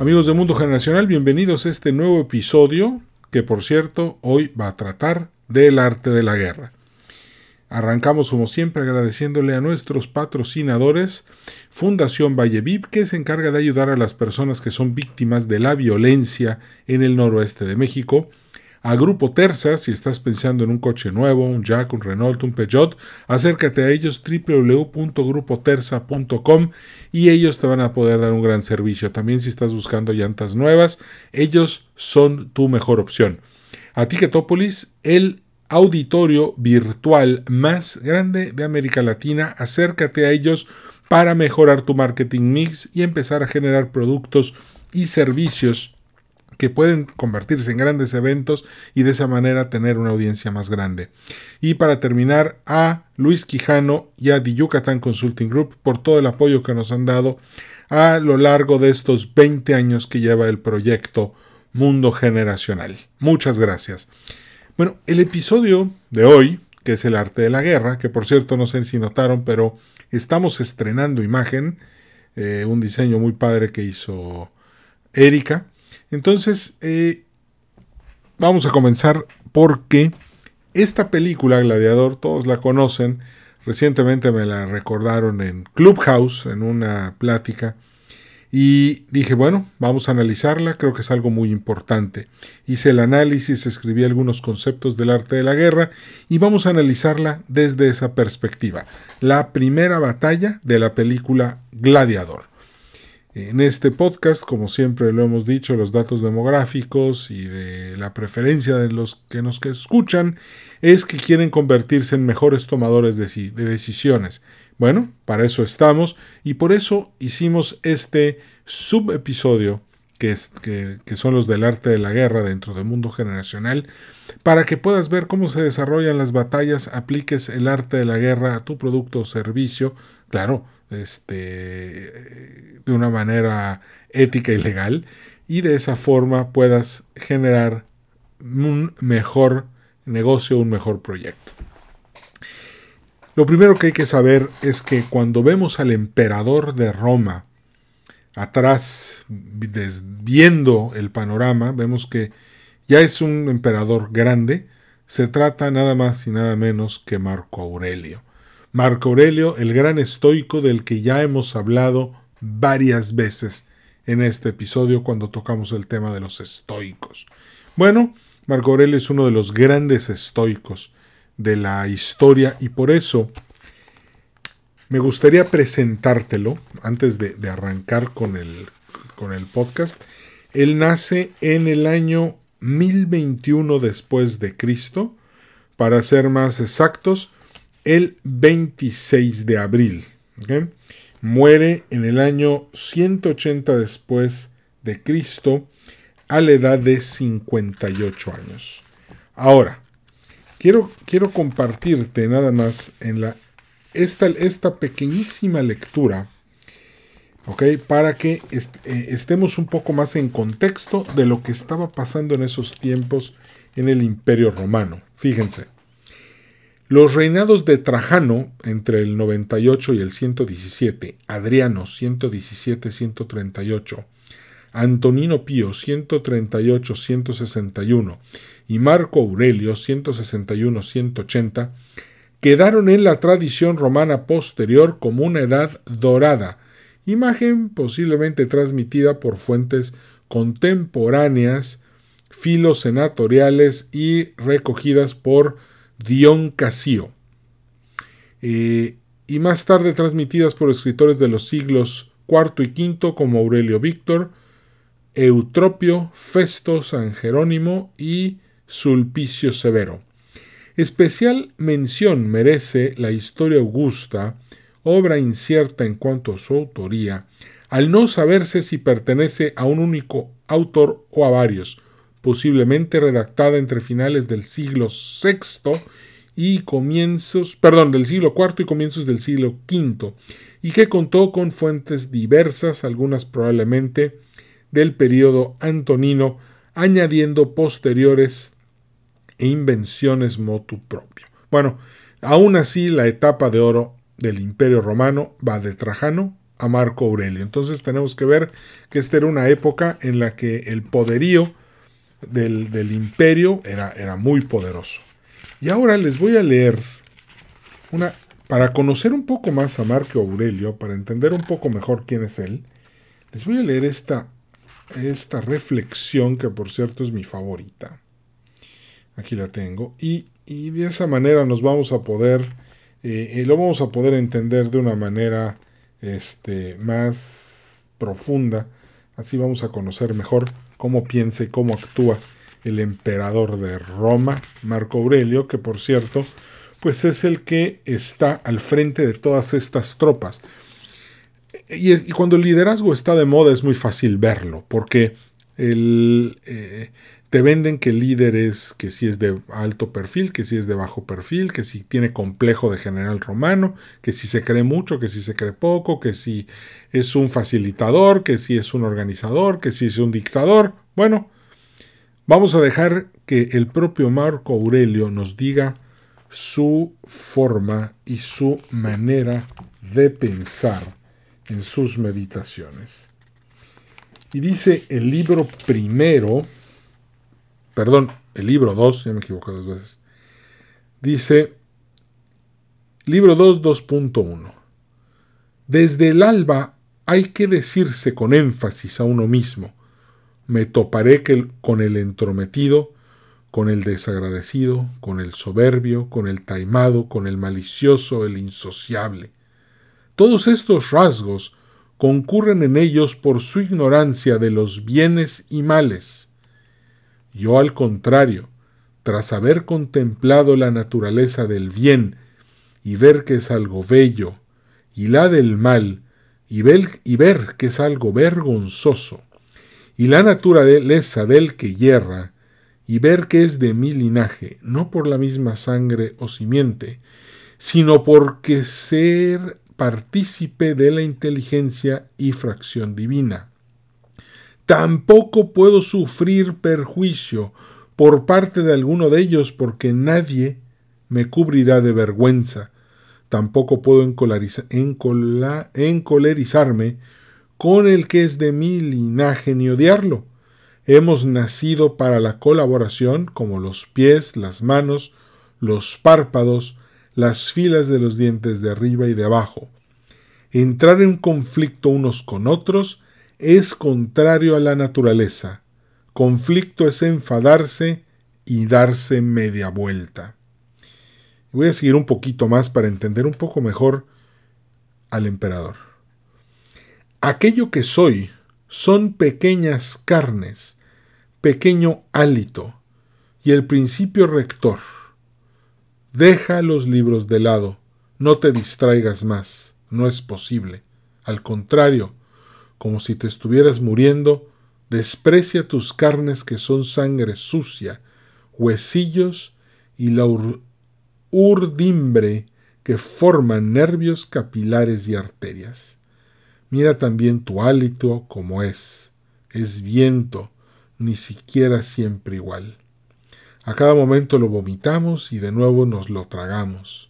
Amigos de Mundo Generacional, bienvenidos a este nuevo episodio que por cierto hoy va a tratar del arte de la guerra. Arrancamos como siempre agradeciéndole a nuestros patrocinadores, Fundación Vallevip, que se encarga de ayudar a las personas que son víctimas de la violencia en el noroeste de México, a Grupo Terza, si estás pensando en un coche nuevo, un Jack, un Renault, un Peugeot, acércate a ellos www.grupoterza.com y ellos te van a poder dar un gran servicio. También si estás buscando llantas nuevas, ellos son tu mejor opción. A Ticketopolis, el auditorio virtual más grande de América Latina, acércate a ellos para mejorar tu marketing mix y empezar a generar productos y servicios que pueden convertirse en grandes eventos y de esa manera tener una audiencia más grande. Y para terminar, a Luis Quijano y a The Yucatán Consulting Group por todo el apoyo que nos han dado a lo largo de estos 20 años que lleva el proyecto Mundo Generacional. Muchas gracias. Bueno, el episodio de hoy, que es el arte de la guerra, que por cierto no sé si notaron, pero estamos estrenando imagen, eh, un diseño muy padre que hizo Erika. Entonces, eh, vamos a comenzar porque esta película, Gladiador, todos la conocen. Recientemente me la recordaron en Clubhouse, en una plática. Y dije, bueno, vamos a analizarla, creo que es algo muy importante. Hice el análisis, escribí algunos conceptos del arte de la guerra y vamos a analizarla desde esa perspectiva. La primera batalla de la película Gladiador. En este podcast, como siempre lo hemos dicho, los datos demográficos y de la preferencia de los que nos escuchan es que quieren convertirse en mejores tomadores de, decisiones. Bueno, para eso estamos y por eso hicimos este subepisodio que, que son los del arte de la guerra dentro del mundo generacional, para que puedas ver cómo se desarrollan las batallas, apliques el arte de la guerra a tu producto o servicio, claro, este, de una manera ética y legal y de esa forma puedas generar un mejor negocio, un mejor proyecto. Lo primero que hay que saber es que cuando vemos al emperador de Roma atrás, viendo el panorama, vemos que ya es un emperador grande, se trata nada más y nada menos que Marco Aurelio. Marco Aurelio, el gran estoico del que ya hemos hablado varias veces en este episodio cuando tocamos el tema de los estoicos. Bueno, Marco Aurelio es uno de los grandes estoicos de la historia y por eso me gustaría presentártelo antes de, arrancar con el, con el podcast. Él nace en el año 1021 después de Cristo, para ser más exactos, el 26 de abril. Muere en el año 180 después de Cristo a la edad de 58 años. Ahora, quiero, quiero compartirte nada más en la, esta, esta pequeñísima lectura, para que eh, estemos un poco más en contexto de lo que estaba pasando en esos tiempos en el Imperio Romano. Fíjense. Los reinados de Trajano entre el 98 y el 117, Adriano 117-138, Antonino Pío 138-161 y Marco Aurelio 161-180 quedaron en la tradición romana posterior como una edad dorada, imagen posiblemente transmitida por fuentes contemporáneas, filosenatoriales y recogidas por Dion Casio, eh, y más tarde transmitidas por escritores de los siglos IV y V como Aurelio Víctor, Eutropio, Festo, San Jerónimo y Sulpicio Severo. Especial mención merece la Historia Augusta, obra incierta en cuanto a su autoría, al no saberse si pertenece a un único autor o a varios, posiblemente redactada entre finales del siglo VI y comienzos, perdón, del siglo IV y comienzos del siglo V, y que contó con fuentes diversas, algunas probablemente del periodo antonino, añadiendo posteriores e invenciones motu propio. Bueno, aún así la etapa de oro del Imperio Romano va de Trajano a Marco Aurelio. Entonces tenemos que ver que esta era una época en la que el poderío del, imperio era, era muy poderoso. Y ahora les voy a leer una, para conocer un poco más a Marco Aurelio, para entender un poco mejor quién es él, les voy a leer esta, esta reflexión que por cierto es mi favorita. Aquí la tengo. Y, de esa manera nos vamos a poder, eh, eh, lo vamos a poder entender de una manera este, más profunda. Así vamos a conocer mejor cómo piensa y cómo actúa el emperador de Roma, Marco Aurelio, que por cierto, pues es el que está al frente de todas estas tropas. Y, cuando el liderazgo está de moda es muy fácil verlo, porque el, eh, te venden que el líder es que si es de alto perfil, que si es de bajo perfil, que si tiene complejo de general romano, que si se cree mucho, que si se cree poco, que si es un facilitador, que si es un organizador, que si es un dictador. Bueno, vamos a dejar que el propio Marco Aurelio nos diga su forma y su manera de pensar en sus meditaciones. Y dice el libro primero, perdón, el libro 2, ya me equivoqué dos veces, dice, libro 2, 2.1, desde el alba hay que decirse con énfasis a uno mismo, me toparé con el entrometido, con el desagradecido, con el soberbio, con el taimado, con el malicioso, el insociable. Todos estos rasgos concurren en ellos por su ignorancia de los bienes y males, yo al contrario, tras haber contemplado la naturaleza del bien y ver que es algo bello, y la del mal, y ver, que es algo vergonzoso, y la naturaleza del que yerra, y ver que es de mi linaje, no por la misma sangre o simiente, sino porque ser partícipe de la inteligencia y fracción divina Tampoco puedo sufrir perjuicio por parte de alguno de ellos porque nadie me cubrirá de vergüenza. Tampoco puedo encolerizarme con el que es de mi linaje ni odiarlo. Hemos nacido para la colaboración como los pies, las manos, los párpados, las filas de los dientes de arriba y de abajo. Entrar en conflicto unos con otros es contrario a la naturaleza. Conflicto es enfadarse y darse media vuelta. Voy a seguir un poquito más para entender un poco mejor al emperador. Aquello que soy son pequeñas carnes, pequeño hálito y el principio rector. Deja los libros de lado, no te distraigas más, no es posible. Al contrario, como si te estuvieras muriendo, desprecia tus carnes que son sangre sucia, huesillos y la urdimbre que forman nervios capilares y arterias. Mira también tu hálito como es, es viento, ni siquiera siempre igual. A cada momento lo vomitamos y de nuevo nos lo tragamos.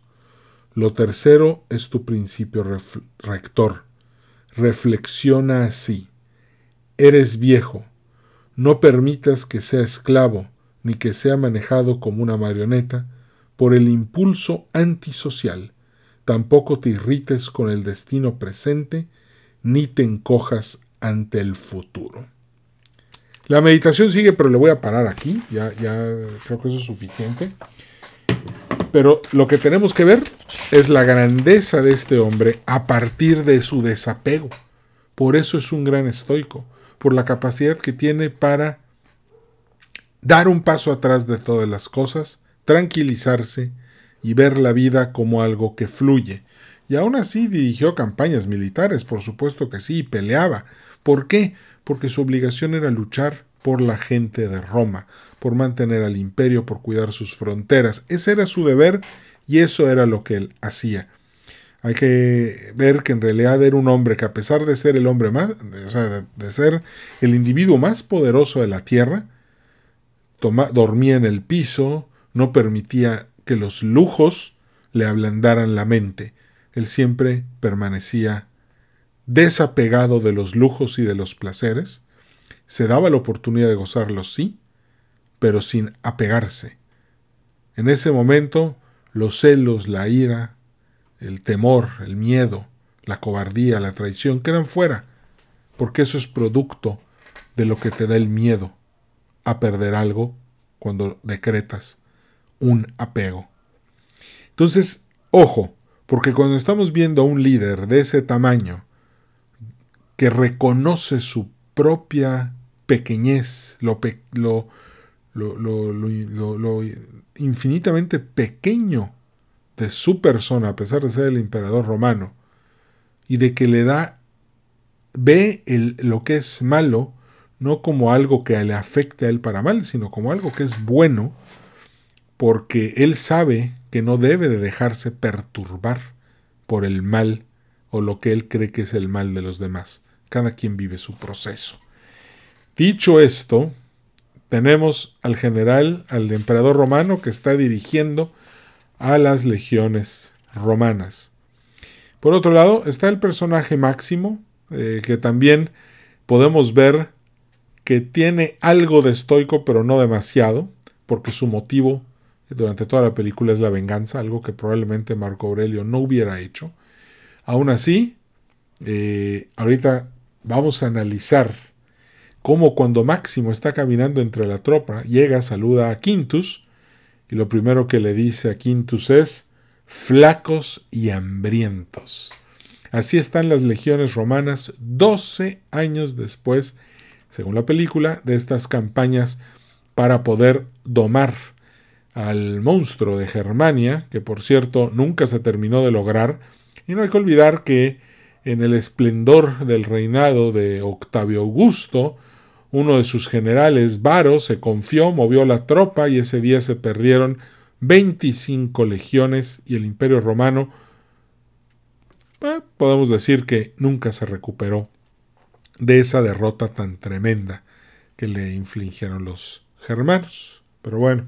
Lo tercero es tu principio rector, reflexiona así. Eres viejo, no permitas que sea esclavo ni que sea manejado como una marioneta por el impulso antisocial. Tampoco te irrites con el destino presente ni te encojas ante el futuro. La meditación sigue, pero le voy a parar aquí. Ya, ya creo que eso es suficiente. Pero lo que tenemos que ver es la grandeza de este hombre a partir de su desapego. Por eso es un gran estoico, por la capacidad que tiene para dar un paso atrás de todas las cosas, tranquilizarse y ver la vida como algo que fluye. Y aún así dirigió campañas militares, por supuesto que sí, y peleaba. ¿Por qué? Porque su obligación era luchar por la gente de Roma, por mantener al imperio, por cuidar sus fronteras. Ese era su deber y eso era lo que él hacía. Hay que ver que en realidad era un hombre que a pesar de ser el hombre más, o sea, de, ser el individuo más poderoso de la tierra, dormía en el piso, no permitía que los lujos le ablandaran la mente. Él siempre permanecía desapegado de los lujos y de los placeres, se daba la oportunidad de gozarlos, sí, pero sin apegarse. En ese momento, los celos, la ira, el temor, el miedo, la cobardía, la traición quedan fuera, porque eso es producto de lo que te da el miedo a perder algo cuando decretas un apego. Entonces, ojo, porque cuando estamos viendo a un líder de ese tamaño que reconoce su propia pequeñez, lo, lo, lo, lo, infinitamente pequeño de su persona, a pesar de ser el emperador romano, y de que le da, ve el, lo que es malo, no como algo que le afecte a él para mal, sino como algo que es bueno, porque él sabe que no debe de dejarse perturbar por el mal o lo que él cree que es el mal de los demás. Cada quien vive su proceso. Dicho esto, tenemos al general, al emperador romano que está dirigiendo a las legiones romanas. Por otro lado, está el personaje máximo, eh, que también podemos ver que tiene algo de estoico, pero no demasiado, porque su motivo durante toda la película es la venganza, algo que probablemente Marco Aurelio no hubiera hecho. Aún así, eh, ahorita vamos a analizar cómo cuando Máximo está caminando entre la tropa, llega, saluda a Quintus, y lo primero que le dice a Quintus es, flacos y hambrientos. Así están las legiones romanas 12 años después, según la película, de estas campañas para poder domar al monstruo de Germania, que por cierto nunca se terminó de lograr, y no hay que olvidar que en el esplendor del reinado de Octavio Augusto, uno de sus generales, Varo, se confió, movió la tropa y ese día se perdieron 25 legiones y el imperio romano, eh, podemos decir que nunca se recuperó de esa derrota tan tremenda que le infligieron los germanos. Pero bueno,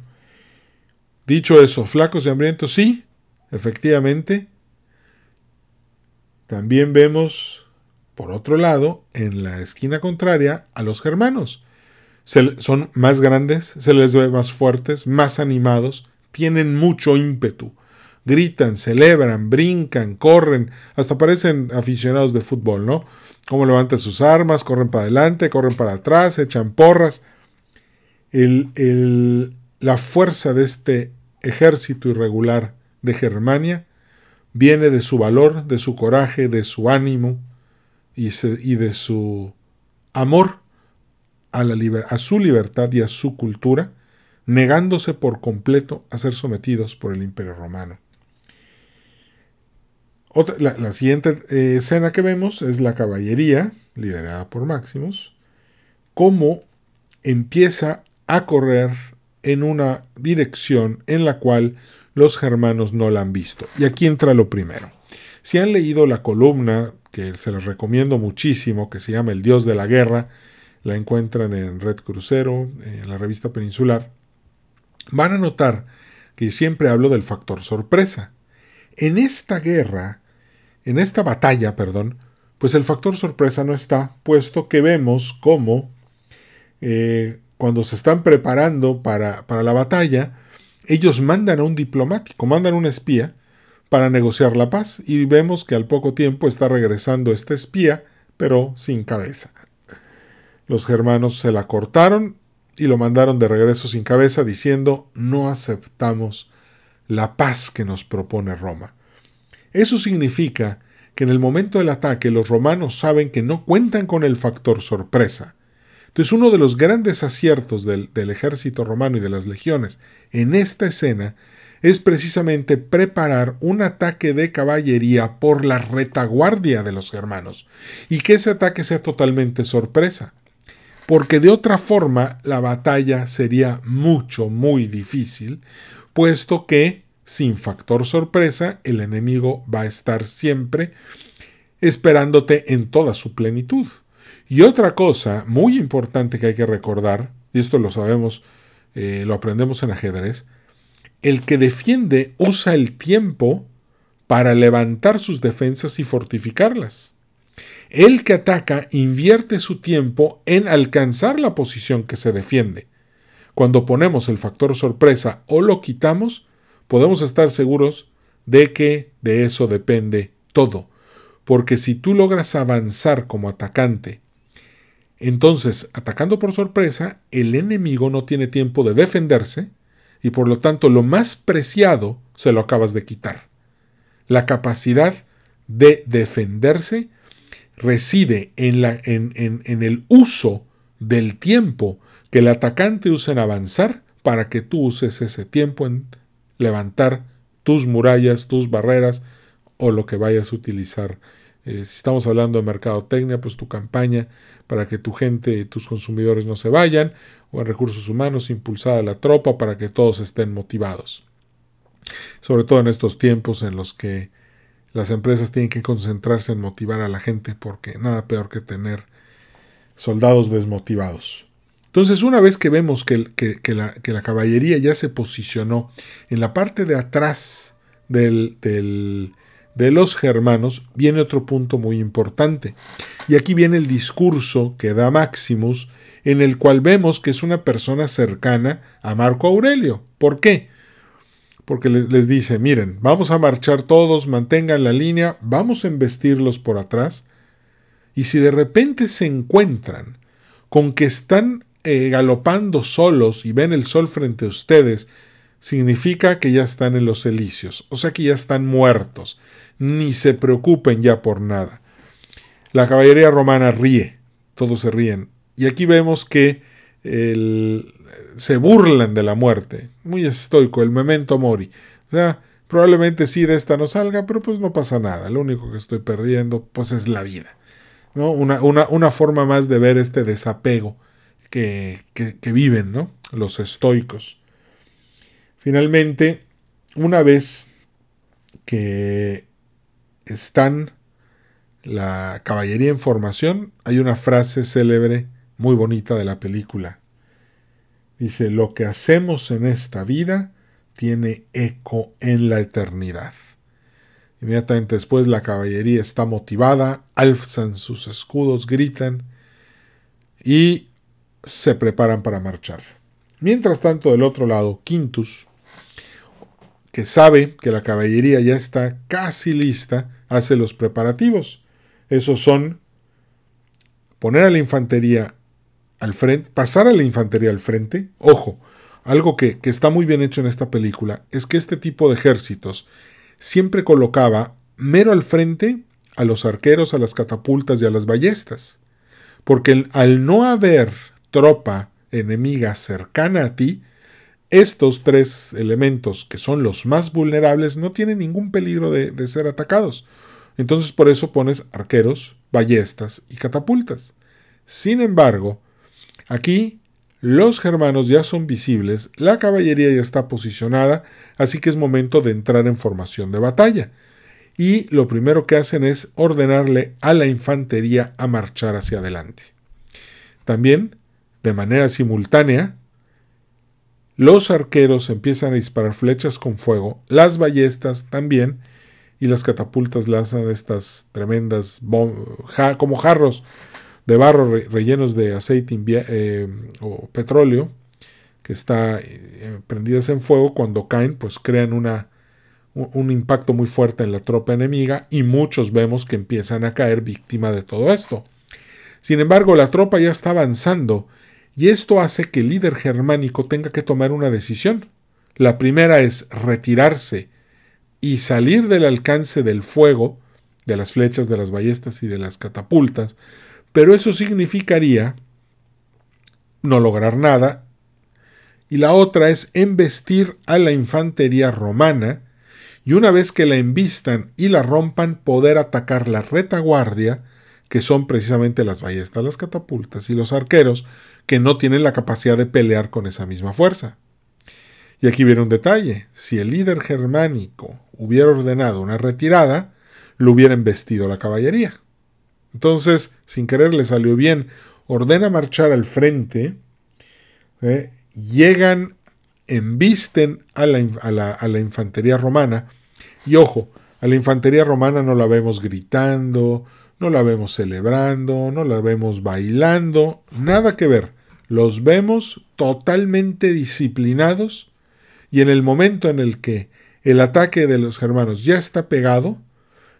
Dicho eso, flacos y hambrientos, sí, efectivamente. También vemos, por otro lado, en la esquina contraria, a los germanos. son más grandes, se les ve más fuertes, más animados, tienen mucho ímpetu. Gritan, celebran, brincan, corren, hasta parecen aficionados de fútbol, ¿no? Cómo levantan sus armas, corren para adelante, corren para atrás, echan porras. la fuerza de este ejército irregular de Germania viene de su valor, de su coraje, de su ánimo y, de su amor a, la a su libertad y a su cultura, negándose por completo a ser sometidos por el imperio romano. la, siguiente eh, escena que vemos es la caballería, liderada por Maximus, cómo empieza a correr en una dirección en la cual los germanos no la han visto. Y aquí entra lo primero. Si han leído la columna, que se les recomiendo muchísimo, que se llama El Dios de la Guerra, la encuentran en Red Crucero, en la revista Peninsular, van a notar que siempre hablo del factor sorpresa. En esta guerra, en esta batalla, perdón, pues el factor sorpresa no está, puesto que vemos cómo eh, cuando se están preparando para, la batalla, ellos mandan a un diplomático, mandan a un espía para negociar la paz y vemos que al poco tiempo está regresando este espía, pero sin cabeza. Los germanos se la cortaron y lo mandaron de regreso sin cabeza diciendo no aceptamos la paz que nos propone Roma. Eso significa que en el momento del ataque los romanos saben que no cuentan con el factor sorpresa entonces uno de los grandes aciertos del, ejército romano y de las legiones en esta escena es precisamente preparar un ataque de caballería por la retaguardia de los germanos y que ese ataque sea totalmente sorpresa, porque de otra forma la batalla sería mucho, muy difícil, puesto que sin factor sorpresa el enemigo va a estar siempre esperándote en toda su plenitud. Y otra cosa muy importante que hay que recordar, y esto lo sabemos, eh, lo aprendemos en ajedrez, el que defiende usa el tiempo para levantar sus defensas y fortificarlas. El que ataca invierte su tiempo en alcanzar la posición que se defiende. Cuando ponemos el factor sorpresa o lo quitamos, podemos estar seguros de que de eso depende todo. Porque si tú logras avanzar como atacante entonces, atacando por sorpresa, el enemigo no tiene tiempo de defenderse y por lo tanto lo más preciado se lo acabas de quitar. La capacidad de defenderse reside en, la, en, en el uso del tiempo que el atacante usa en avanzar para que tú uses ese tiempo en levantar tus murallas, tus barreras o lo que vayas a utilizar eh, si estamos hablando de mercadotecnia, pues tu campaña para que tu gente, tus consumidores no se vayan, o en recursos humanos, impulsar a la tropa para que todos estén motivados. Sobre todo en estos tiempos en los que las empresas tienen que concentrarse en motivar a la gente, porque nada peor que tener soldados desmotivados. Entonces, una vez que vemos que, la, que la, caballería ya se posicionó en la parte de atrás del, del de los germanos viene otro punto muy importante. Y aquí viene el discurso que da Maximus, en el cual vemos que es una persona cercana a Marco Aurelio. ¿Por qué? Porque les dice, miren, vamos a marchar todos, mantengan la línea, vamos a embestirlos por atrás. Y si de repente se encuentran con que están eh, galopando solos y ven el sol frente a ustedes, significa que ya están en los elíseos, o sea que ya están muertos ni se preocupen ya por nada. La caballería romana ríe, todos se ríen. Y aquí vemos que se burlan de la muerte. Muy estoico, el memento mori. O sea, probablemente sí de esta no salga, pero pues no pasa nada. Lo único que estoy perdiendo pues es la vida. ¿no? Una, una, forma más de ver este desapego que, que viven ¿no? los estoicos. Finalmente, una vez que están la caballería en formación, hay una frase célebre muy bonita de la película. Dice, lo que hacemos en esta vida tiene eco en la eternidad. Inmediatamente después la caballería está motivada, alzan sus escudos, gritan y se preparan para marchar. Mientras tanto, del otro lado, Quintus, que sabe que la caballería ya está casi lista, hace los preparativos. Esos son poner a la infantería al frente, pasar a la infantería al frente. Ojo, algo que, que está muy bien hecho en esta película es que este tipo de ejércitos siempre colocaba mero al frente a los arqueros, a las catapultas y a las ballestas. Porque al no haber tropa enemiga cercana a ti, estos tres elementos, que son los más vulnerables, no tienen ningún peligro de, ser atacados. Entonces por eso pones arqueros, ballestas y catapultas. Sin embargo, aquí los germanos ya son visibles, la caballería ya está posicionada, así que es momento de entrar en formación de batalla. Y lo primero que hacen es ordenarle a la infantería a marchar hacia adelante. También, de manera simultánea, los arqueros empiezan a disparar flechas con fuego, las ballestas también, y las catapultas lanzan estas tremendas como jarros de barro rellenos de aceite eh, o petróleo que está eh, prendidas en fuego cuando caen pues crean una, un impacto muy fuerte en la tropa enemiga y muchos vemos que empiezan a caer víctima de todo esto. Sin embargo, la tropa ya está avanzando y esto hace que el líder germánico tenga que tomar una decisión. La primera es retirarse y salir del alcance del fuego, de las flechas, de las ballestas y de las catapultas, pero eso significaría no lograr nada y la otra es embestir a la infantería romana y una vez que la embistan y la rompan poder atacar la retaguardia, que son precisamente las ballestas, las catapultas y los arqueros, que no tienen la capacidad de pelear con esa misma fuerza. Y aquí viene un detalle, si el líder germánico hubiera ordenado una retirada, lo hubiera embestido la caballería. Entonces, sin querer le salió bien, ordena marchar al frente, ¿eh? llegan, embisten a la, a la infantería romana, y ojo, a la infantería romana no la vemos gritando, no la vemos celebrando, no la vemos bailando, nada que ver. Los vemos totalmente disciplinados y en el momento en el que el ataque de los germanos ya está pegado,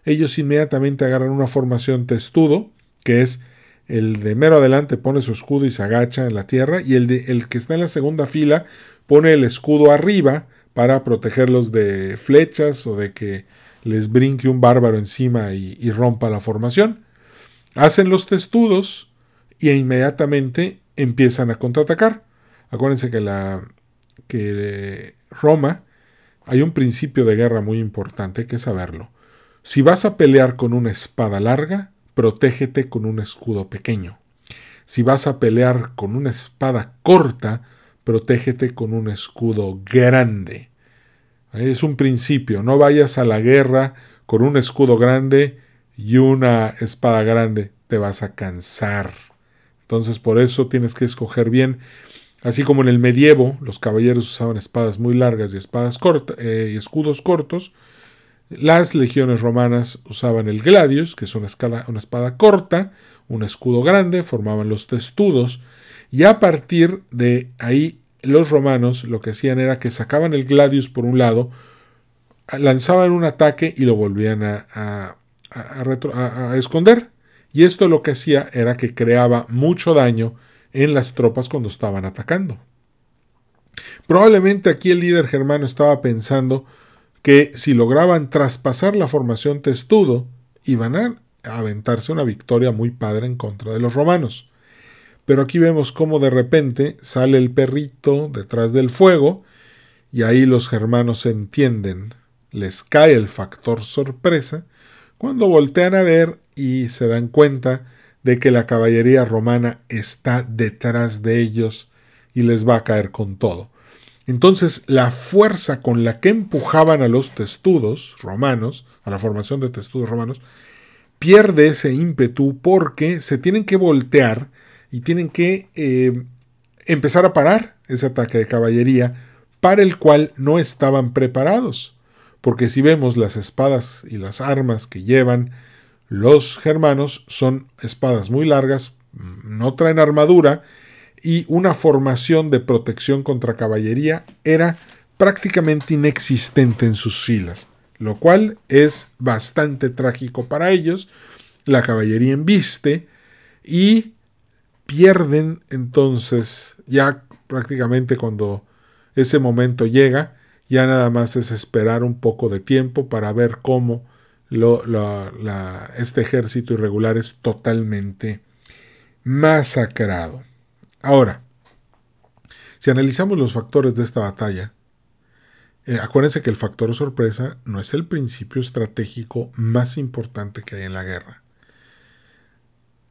ellos inmediatamente agarran una formación testudo, que es el de mero adelante pone su escudo y se agacha en la tierra, y el, de, el que está en la segunda fila pone el escudo arriba para protegerlos de flechas o de que les brinque un bárbaro encima y, rompa la formación. Hacen los testudos y inmediatamente empiezan a contraatacar. Acuérdense que, la, que Roma hay un principio de guerra muy importante, que saberlo. Si vas a pelear con una espada larga, protégete con un escudo pequeño. Si vas a pelear con una espada corta, protégete con un escudo grande. Es un principio, no vayas a la guerra con un escudo grande y una espada grande, te vas a cansar. Entonces por eso tienes que escoger bien. Así como en el medievo los caballeros usaban espadas muy largas y, espadas eh, y escudos cortos, las legiones romanas usaban el gladius, que es una, una espada corta, un escudo grande, formaban los testudos, y a partir de ahí los romanos lo que hacían era que sacaban el gladius por un lado, lanzaban un ataque y lo volvían a, esconder. Y esto lo que hacía era que creaba mucho daño en las tropas cuando estaban atacando. Probablemente aquí el líder germano estaba pensando que si lograban traspasar la formación testudo, iban a aventarse una victoria muy padre en contra de los romanos. Pero aquí vemos cómo de repente sale el perrito detrás del fuego y ahí los germanos entienden, les cae el factor sorpresa cuando voltean a ver y se dan cuenta de que la caballería romana está detrás de ellos y les va a caer con todo. Entonces la fuerza con la que empujaban a los testudos romanos, a la formación de testudos romanos, pierde ese ímpetu porque se tienen que voltear y tienen que eh, empezar a parar ese ataque de caballería para el cual no estaban preparados. Porque si vemos las espadas y las armas que llevan los germanos son espadas muy largas, no traen armadura y una formación de protección contra caballería era prácticamente inexistente en sus filas, lo cual es bastante trágico para ellos. La caballería embiste y pierden entonces, ya prácticamente cuando ese momento llega, ya nada más es esperar un poco de tiempo para ver cómo lo, este ejército irregular es totalmente masacrado. Ahora, si analizamos los factores de esta batalla, eh, acuérdense que el factor sorpresa no es el principio estratégico más importante que hay en la guerra.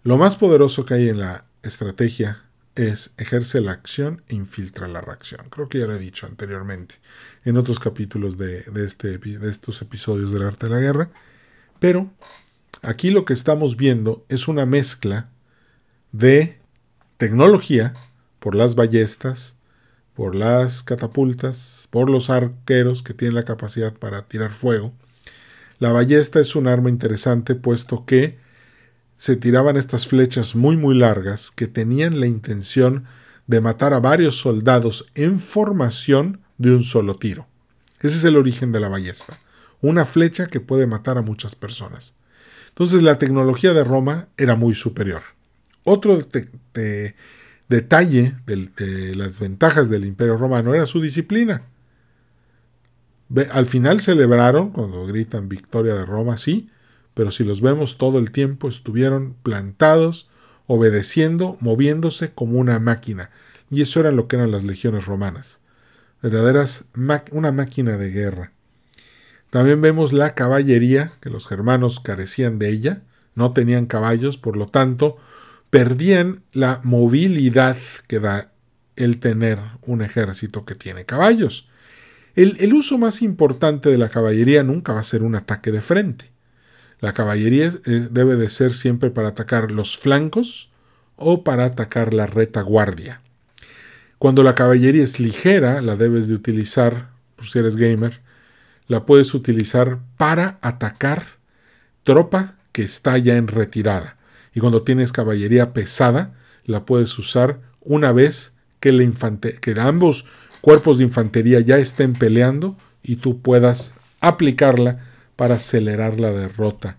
Lo más poderoso que hay en la estrategia es ejerce la acción e infiltra la reacción. Creo que ya lo he dicho anteriormente en otros capítulos de, este, de estos episodios del arte de la guerra. Pero aquí lo que estamos viendo es una mezcla de tecnología por las ballestas, por las catapultas, por los arqueros que tienen la capacidad para tirar fuego. La ballesta es un arma interesante puesto que se tiraban estas flechas muy muy largas que tenían la intención de matar a varios soldados en formación de un solo tiro. Ese es el origen de la ballesta, una flecha que puede matar a muchas personas. Entonces la tecnología de Roma era muy superior. Otro detalle de, las ventajas del imperio romano era su disciplina. Al final celebraron, cuando gritan victoria de Roma, sí, pero si los vemos todo el tiempo estuvieron plantados, obedeciendo, moviéndose como una máquina. Y eso era lo que eran las legiones romanas. Verdaderas una máquina de guerra. También vemos la caballería, que los germanos carecían de ella, no tenían caballos, por lo tanto, perdían la movilidad que da el tener un ejército que tiene caballos. El, uso más importante de la caballería nunca va a ser un ataque de frente. La caballería debe de ser siempre para atacar los flancos o para atacar la retaguardia. Cuando la caballería es ligera, la debes de utilizar, por si eres gamer, la puedes utilizar para atacar tropa que está ya en retirada. Y cuando tienes caballería pesada, la puedes usar una vez que, que ambos cuerpos de infantería ya estén peleando y tú puedas aplicarla para acelerar la derrota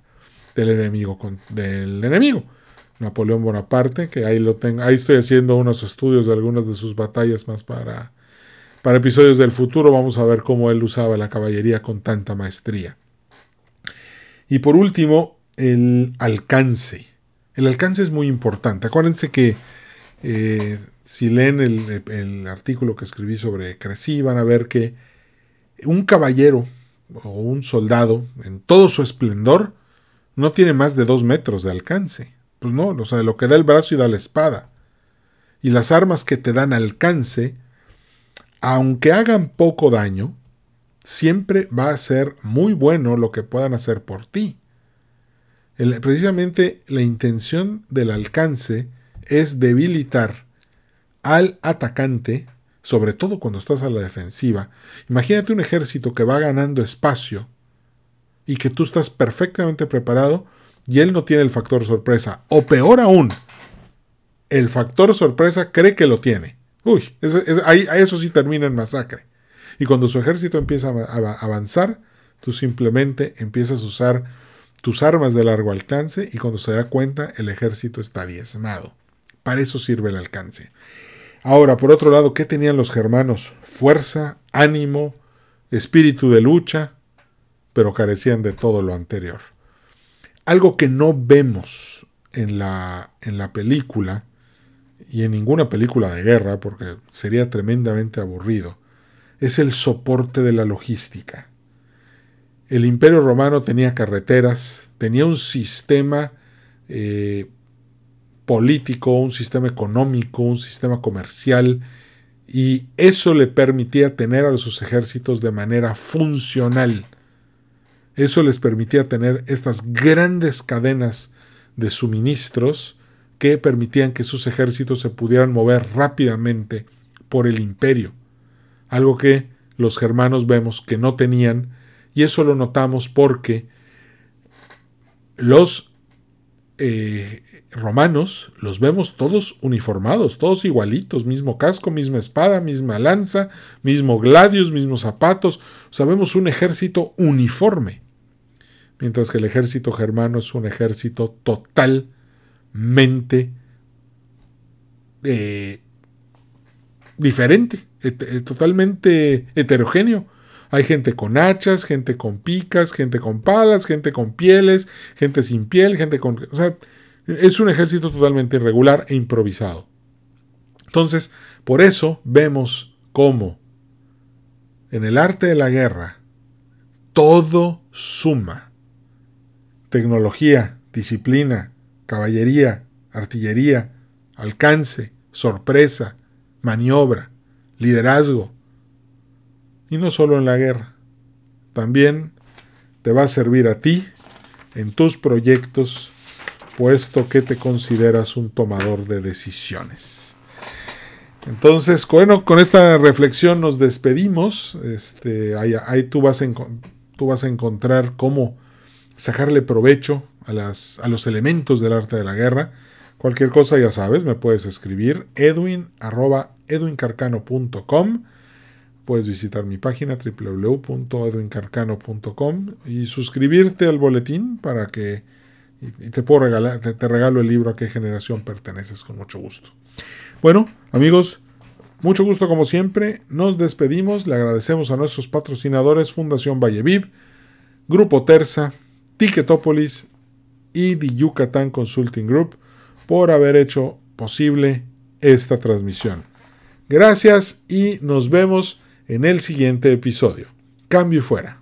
del enemigo. Del enemigo. Napoleón Bonaparte, que ahí lo tengo, ahí estoy haciendo unos estudios de algunas de sus batallas más para, para episodios del futuro. Vamos a ver cómo él usaba la caballería con tanta maestría. Y por último, el alcance. El alcance es muy importante. Acuérdense que eh, si leen el, artículo que escribí sobre Crecy, van a ver que un caballero o un soldado, en todo su esplendor, no tiene más de dos metros de alcance. Pues no, o sea, lo que da el brazo y da la espada. Y las armas que te dan alcance, aunque hagan poco daño, siempre va a ser muy bueno lo que puedan hacer por ti. precisamente la intención del alcance es debilitar al atacante, sobre todo cuando estás a la defensiva. Imagínate un ejército que va ganando espacio y que tú estás perfectamente preparado y él no tiene el factor sorpresa. O peor aún, el factor sorpresa cree que lo tiene. Uy, ahí, eso sí termina en masacre. Y cuando su ejército empieza a avanzar, tú simplemente empiezas a usar tus armas de largo alcance y cuando se da cuenta el ejército está diezmado. Para eso sirve el alcance. Ahora, por otro lado, ¿qué tenían los germanos? Fuerza, ánimo, espíritu de lucha, pero carecían de todo lo anterior. Algo que no vemos en la, en la película, y en ninguna película de guerra, porque sería tremendamente aburrido, es el soporte de la logística. El imperio romano tenía carreteras, tenía un sistema eh, político, un sistema económico, un sistema comercial, y eso le permitía tener a sus ejércitos de manera funcional. Eso les permitía tener estas grandes cadenas de suministros que permitían que sus ejércitos se pudieran mover rápidamente por el imperio, algo que los germanos vemos que no tenían, y eso lo notamos porque los eh, romanos los vemos todos uniformados, todos igualitos, mismo casco, misma espada, misma lanza, mismo gladius, mismos zapatos. Sabemos un ejército uniforme, mientras que el ejército germano es un ejército totalmente eh, diferente, totalmente heterogéneo. Hay gente con hachas, gente con picas, gente con palas, gente con pieles, gente sin piel, gente con... O sea, es un ejército totalmente irregular e improvisado. Entonces, por eso vemos cómo en el arte de la guerra todo suma. Tecnología, disciplina, caballería, artillería, alcance, sorpresa, maniobra, liderazgo, y no solo en la guerra. También te va a servir a ti en tus proyectos, puesto que te consideras un tomador de decisiones. Entonces, bueno, con esta reflexión nos despedimos. Este, ahí, tú, vas a tú vas a encontrar cómo sacarle provecho a, las, a los elementos del arte de la guerra. Cualquier cosa, ya sabes, me puedes escribir edwin.edwincarcano.com puedes visitar mi página www.edwincarcano.com y suscribirte al boletín para que te puedo regalar, te, regalo el libro a qué generación perteneces con mucho gusto. Bueno, amigos, mucho gusto como siempre. Nos despedimos. Le agradecemos a nuestros patrocinadores Fundación Valleviv, Grupo Terza, Ticketopolis y The Yucatán Consulting Group por haber hecho posible esta transmisión. Gracias y nos vemos en el siguiente episodio. Cambio y fuera.